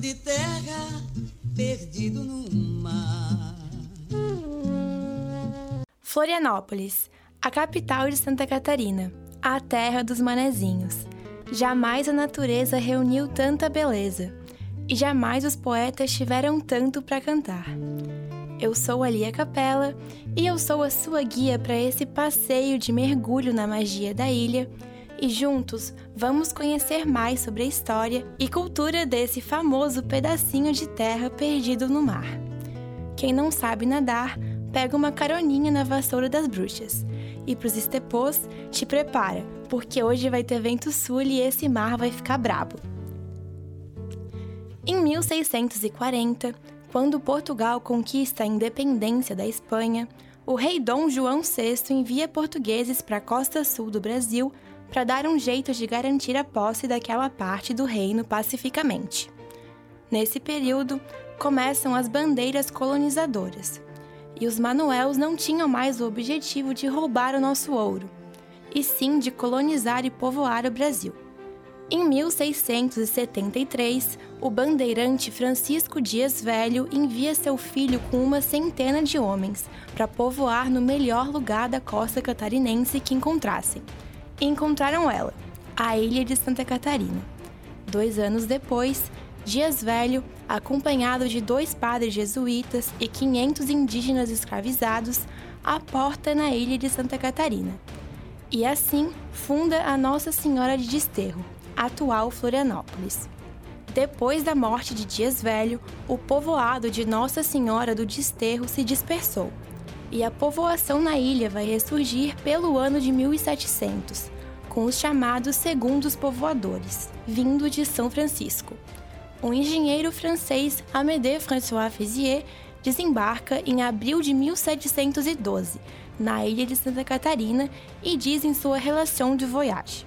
de terra perdido no mar. Florianópolis, a capital de Santa Catarina, a terra dos manezinhos. Jamais a natureza reuniu tanta beleza, e jamais os poetas tiveram tanto para cantar. Eu sou a Lia Capela e eu sou a sua guia para esse passeio de mergulho na magia da ilha e juntos vamos conhecer mais sobre a história e cultura desse famoso pedacinho de terra perdido no mar. Quem não sabe nadar, pega uma caroninha na vassoura das bruxas. E pros estepôs, te prepara, porque hoje vai ter vento sul e esse mar vai ficar brabo. Em 1640, quando Portugal conquista a independência da Espanha, o rei Dom João VI envia portugueses para a costa sul do Brasil para dar um jeito de garantir a posse daquela parte do reino pacificamente. Nesse período, começam as bandeiras colonizadoras. E os Manuels não tinham mais o objetivo de roubar o nosso ouro, e sim de colonizar e povoar o Brasil. Em 1673, o bandeirante Francisco Dias Velho envia seu filho com uma centena de homens para povoar no melhor lugar da costa catarinense que encontrassem, encontraram ela, a ilha de Santa Catarina. Dois anos depois, Dias Velho, acompanhado de dois padres jesuítas e 500 indígenas escravizados, aporta na ilha de Santa Catarina. E assim funda a Nossa Senhora de Desterro, atual Florianópolis. Depois da morte de Dias Velho, o povoado de Nossa Senhora do Desterro se dispersou e a povoação na ilha vai ressurgir pelo ano de 1700, com os chamados segundos povoadores, vindo de São Francisco. O engenheiro francês Amédée François Fézier desembarca em abril de 1712, na ilha de Santa Catarina, e diz em sua relação de voyage: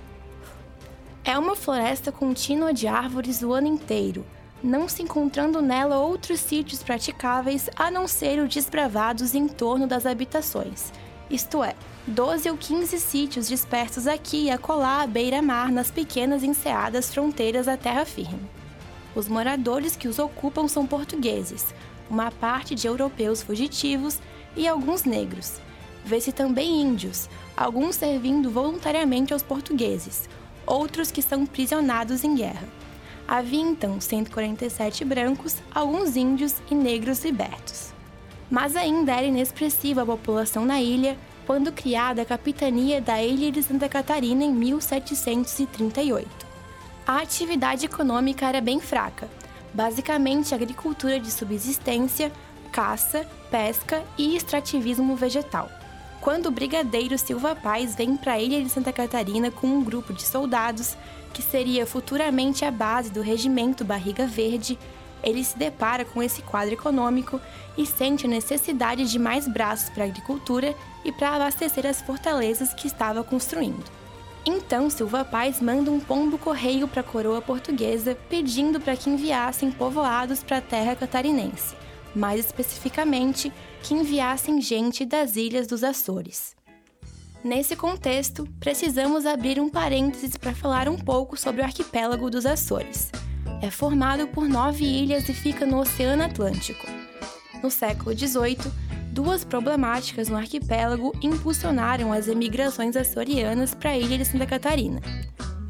É uma floresta contínua de árvores o ano inteiro, não se encontrando nela outros sítios praticáveis a não ser os desbravados em torno das habitações, isto é, 12 ou 15 sítios dispersos aqui e acolá à beira-mar nas pequenas enseadas fronteiras da terra firme. Os moradores que os ocupam são portugueses, uma parte de europeus fugitivos e alguns negros. Vê-se também índios, alguns servindo voluntariamente aos portugueses, outros que são prisionados em guerra. Havia então 147 brancos, alguns índios e negros libertos. Mas ainda era inexpressiva a população na ilha quando criada a capitania da ilha de Santa Catarina em 1738. A atividade econômica era bem fraca, basicamente agricultura de subsistência, caça, pesca e extrativismo vegetal. Quando o brigadeiro Silva Paz vem para a ilha de Santa Catarina com um grupo de soldados, que seria futuramente a base do regimento Barriga Verde, ele se depara com esse quadro econômico e sente a necessidade de mais braços para a agricultura e para abastecer as fortalezas que estava construindo. Então Silva Paz manda um pombo correio para a coroa portuguesa pedindo para que enviassem povoados para a terra catarinense, mais especificamente que enviassem gente das ilhas dos Açores. Nesse contexto, precisamos abrir um parênteses para falar um pouco sobre o arquipélago dos Açores. É formado por nove ilhas e fica no Oceano Atlântico. No século XVIII, duas problemáticas no arquipélago impulsionaram as emigrações açorianas para a ilha de Santa Catarina.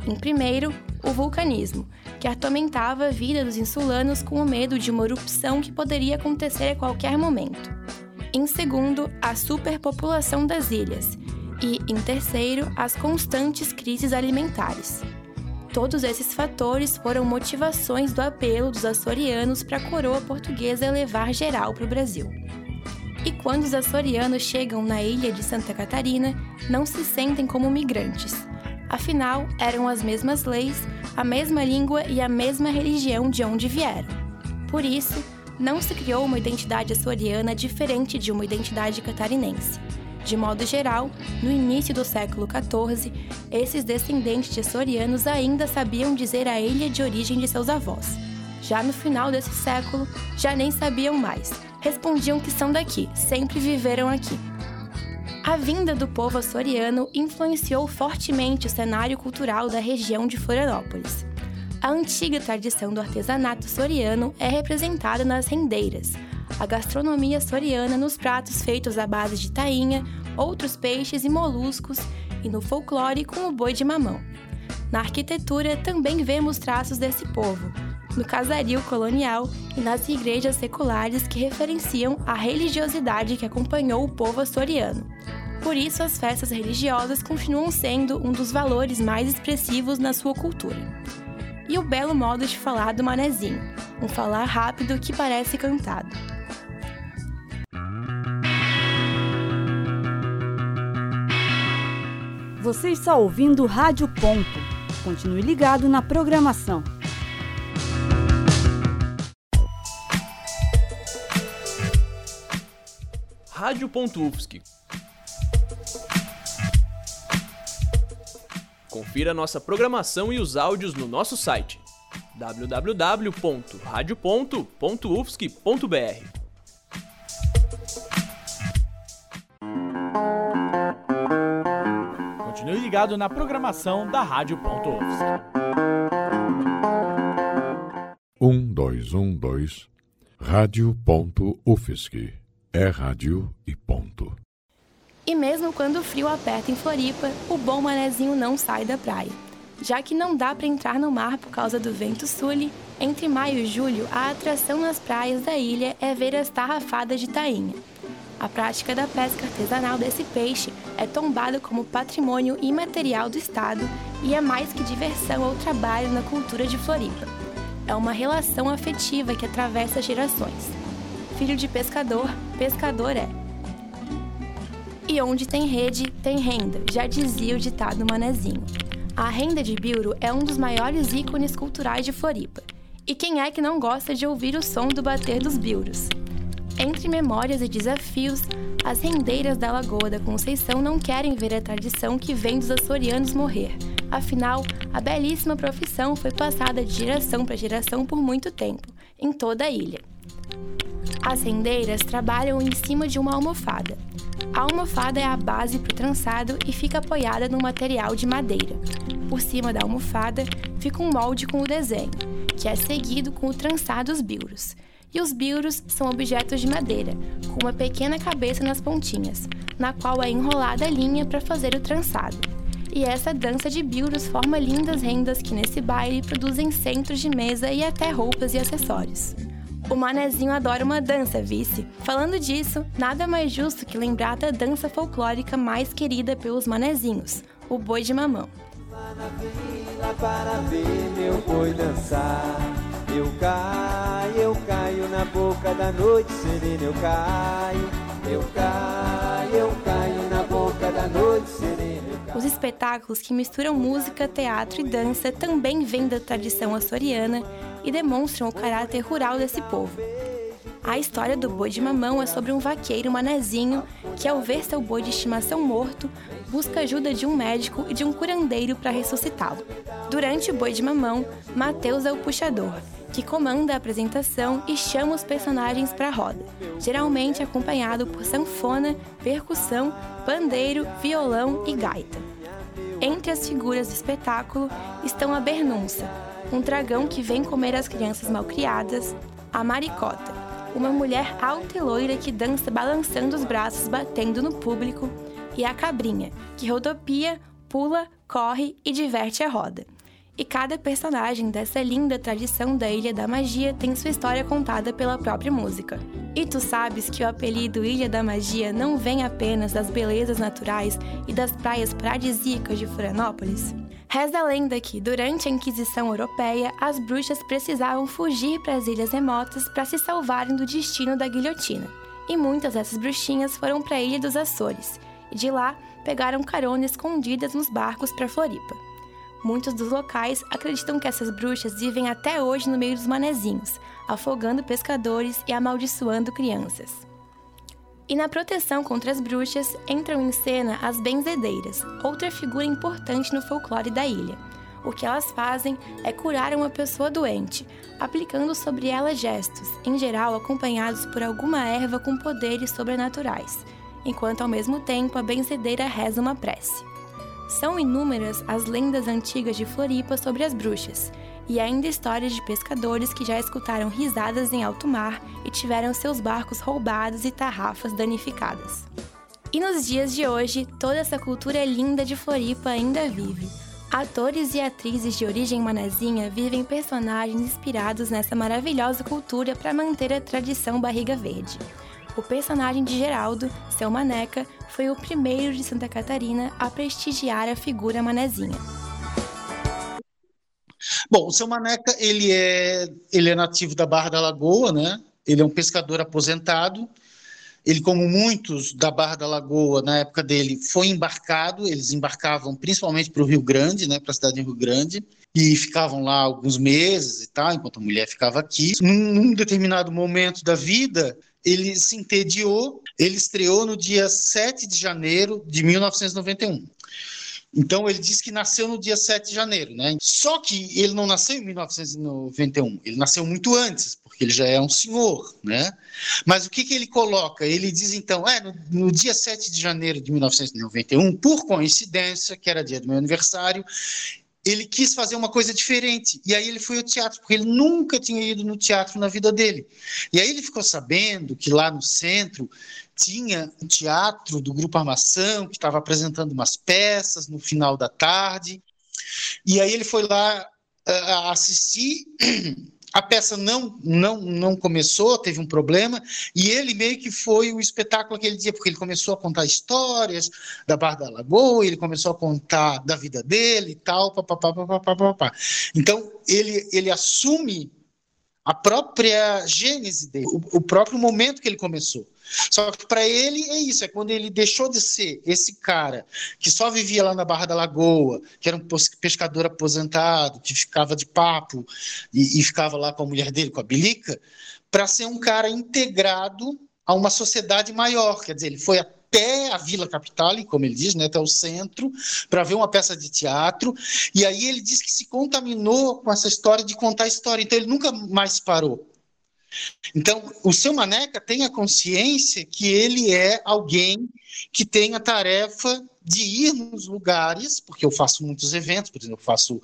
Em primeiro, o vulcanismo, que atormentava a vida dos insulanos com o medo de uma erupção que poderia acontecer a qualquer momento. Em segundo, a superpopulação das ilhas, e, em terceiro, as constantes crises alimentares. Todos esses fatores foram motivações do apelo dos açorianos para a coroa portuguesa levar geral para o Brasil. E quando os açorianos chegam na ilha de Santa Catarina, não se sentem como migrantes. Afinal, eram as mesmas leis, a mesma língua e a mesma religião de onde vieram. Por isso, não se criou uma identidade açoriana diferente de uma identidade catarinense. De modo geral, no início do século XIV, esses descendentes de açorianos ainda sabiam dizer a ilha de origem de seus avós. Já no final desse século, já nem sabiam mais. Respondiam que são daqui, sempre viveram aqui. A vinda do povo açoriano influenciou fortemente o cenário cultural da região de Florianópolis. A antiga tradição do artesanato soriano é representada nas rendeiras, a gastronomia soriana nos pratos feitos à base de tainha, outros peixes e moluscos, e no folclore com o boi de mamão. Na arquitetura também vemos traços desse povo, no casario colonial e nas igrejas seculares que referenciam a religiosidade que acompanhou o povo açoriano. Por isso, as festas religiosas continuam sendo um dos valores mais expressivos na sua cultura. E o belo modo de falar do manezinho, um falar rápido que parece cantado. Você está ouvindo Rádio Ponto. Continue ligado na programação. Rádio.UFSC. Confira nossa programação e os áudios no nosso site www.radio.ufsc.br. Continue ligado na programação da Rádio.UFSC. Um, dois, um, dois. Rádio.UFSC. É rádio e ponto. E mesmo quando o frio aperta em Floripa, o bom manezinho não sai da praia. Já que não dá para entrar no mar por causa do vento sul, entre maio e julho, a atração nas praias da ilha é ver as tarrafadas de tainha. A prática da pesca artesanal desse peixe é tombada como patrimônio imaterial do Estado e é mais que diversão ou trabalho na cultura de Floripa. É uma relação afetiva que atravessa gerações filho de pescador, pescador é. E onde tem rede, tem renda, já dizia o ditado manezinho. A renda de Biuro é um dos maiores ícones culturais de Floripa. E quem é que não gosta de ouvir o som do bater dos biuros? Entre memórias e desafios, as rendeiras da Lagoa da Conceição não querem ver a tradição que vem dos açorianos morrer. Afinal, a belíssima profissão foi passada de geração para geração por muito tempo, em toda a ilha. As rendeiras trabalham em cima de uma almofada. A almofada é a base para o trançado e fica apoiada num material de madeira. Por cima da almofada fica um molde com o desenho, que é seguido com o trançado dos biuros. E os biuros são objetos de madeira, com uma pequena cabeça nas pontinhas, na qual é enrolada a linha para fazer o trançado. E essa dança de biuros forma lindas rendas que nesse baile produzem centros de mesa e até roupas e acessórios. O manezinho adora uma dança, vice. Falando disso, nada mais justo que lembrar da dança folclórica mais querida pelos manezinhos, o boi de mamão. para ver meu boi dançar. Eu caio, eu caio na boca da noite serena, eu caio, eu caio, eu caio na boca da noite serena. Os espetáculos que misturam música, teatro e dança também vêm da tradição açoriana e demonstram o caráter rural desse povo. A história do boi de mamão é sobre um vaqueiro manezinho que, ao ver seu boi de estimação morto, busca ajuda de um médico e de um curandeiro para ressuscitá-lo. Durante o boi de mamão, Mateus é o puxador, que comanda a apresentação e chama os personagens para a roda, geralmente acompanhado por sanfona, percussão, pandeiro, violão e gaita. Entre as figuras do espetáculo estão a Bernunça, um dragão que vem comer as crianças malcriadas, a maricota, uma mulher alta e loira que dança balançando os braços batendo no público, e a cabrinha, que rodopia, pula, corre e diverte a roda. E cada personagem dessa linda tradição da Ilha da Magia tem sua história contada pela própria música. E tu sabes que o apelido Ilha da Magia não vem apenas das belezas naturais e das praias paradisíacas de Florianópolis? Reza a lenda que, durante a Inquisição Europeia, as bruxas precisavam fugir para as ilhas remotas para se salvarem do destino da guilhotina. E muitas dessas bruxinhas foram para a Ilha dos Açores, e de lá pegaram carona escondidas nos barcos para Floripa. Muitos dos locais acreditam que essas bruxas vivem até hoje no meio dos manezinhos, afogando pescadores e amaldiçoando crianças. E na proteção contra as bruxas entram em cena as benzedeiras, outra figura importante no folclore da ilha. O que elas fazem é curar uma pessoa doente, aplicando sobre ela gestos, em geral acompanhados por alguma erva com poderes sobrenaturais, enquanto ao mesmo tempo a benzedeira reza uma prece. São inúmeras as lendas antigas de Floripa sobre as bruxas, e ainda histórias de pescadores que já escutaram risadas em alto mar e tiveram seus barcos roubados e tarrafas danificadas. E nos dias de hoje, toda essa cultura linda de Floripa ainda vive. Atores e atrizes de origem manezinha vivem personagens inspirados nessa maravilhosa cultura para manter a tradição barriga verde. O personagem de Geraldo, seu Maneca, foi o primeiro de Santa Catarina a prestigiar a figura manezinha. Bom, o seu Maneca, ele é, ele é nativo da Barra da Lagoa, né? Ele é um pescador aposentado. Ele, como muitos da Barra da Lagoa, na época dele, foi embarcado. Eles embarcavam principalmente para o Rio Grande, né? Para a cidade de Rio Grande. E ficavam lá alguns meses e tal, enquanto a mulher ficava aqui. Num, num determinado momento da vida, ele se entediou. Ele estreou no dia 7 de janeiro de 1991. Então ele diz que nasceu no dia 7 de janeiro, né? Só que ele não nasceu em 1991, ele nasceu muito antes, porque ele já é um senhor, né? Mas o que, que ele coloca? Ele diz então, é, no, no dia 7 de janeiro de 1991, por coincidência, que era dia do meu aniversário, ele quis fazer uma coisa diferente. E aí ele foi ao teatro, porque ele nunca tinha ido no teatro na vida dele. E aí ele ficou sabendo que lá no centro tinha um teatro do Grupo Armação, que estava apresentando umas peças no final da tarde. E aí ele foi lá uh, assistir. A peça não, não, não começou, teve um problema, e ele meio que foi o espetáculo aquele dia, porque ele começou a contar histórias da Barra da Lagoa, ele começou a contar da vida dele e tal, papapá, papapá, papapá. Então, ele, ele assume a própria gênese dele, o, o próprio momento que ele começou. Só que para ele é isso, é quando ele deixou de ser esse cara que só vivia lá na Barra da Lagoa, que era um pescador aposentado, que ficava de papo e, e ficava lá com a mulher dele, com a Bilica, para ser um cara integrado a uma sociedade maior. Quer dizer, ele foi até a Vila Capital, como ele diz, né, até o centro, para ver uma peça de teatro. E aí ele diz que se contaminou com essa história de contar história. Então ele nunca mais parou. Então, o seu Maneca tem a consciência que ele é alguém que tem a tarefa de ir nos lugares, porque eu faço muitos eventos, por exemplo, eu faço,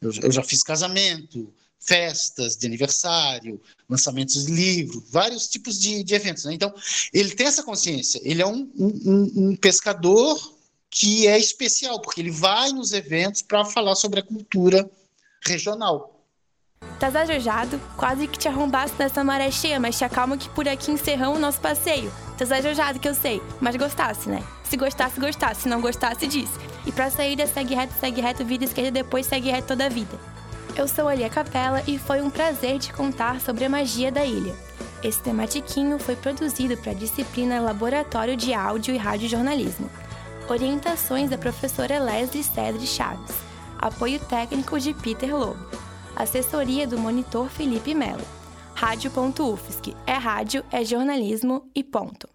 eu, eu já fiz casamento, festas de aniversário, lançamentos de livro, vários tipos de, de eventos. Né? Então, ele tem essa consciência. Ele é um, um, um pescador que é especial, porque ele vai nos eventos para falar sobre a cultura regional. Tá zajojado? Quase que te arrombasse nessa maré cheia, mas te acalma que por aqui encerramos o nosso passeio. Tá zajojado que eu sei, mas gostasse, né? Se gostasse, gostasse. Se não gostasse, disse. E pra saída, segue reto, segue reto, vida esquerda, depois segue reto toda a vida. Eu sou a Lia Capela e foi um prazer te contar sobre a magia da ilha. Esse tematiquinho foi produzido para a disciplina Laboratório de Áudio e Rádio Jornalismo. Orientações da professora Leslie Cedre Chaves. Apoio técnico de Peter Lobo. Assessoria do monitor Felipe Melo. Rádio.UFSC. É rádio, é jornalismo e ponto.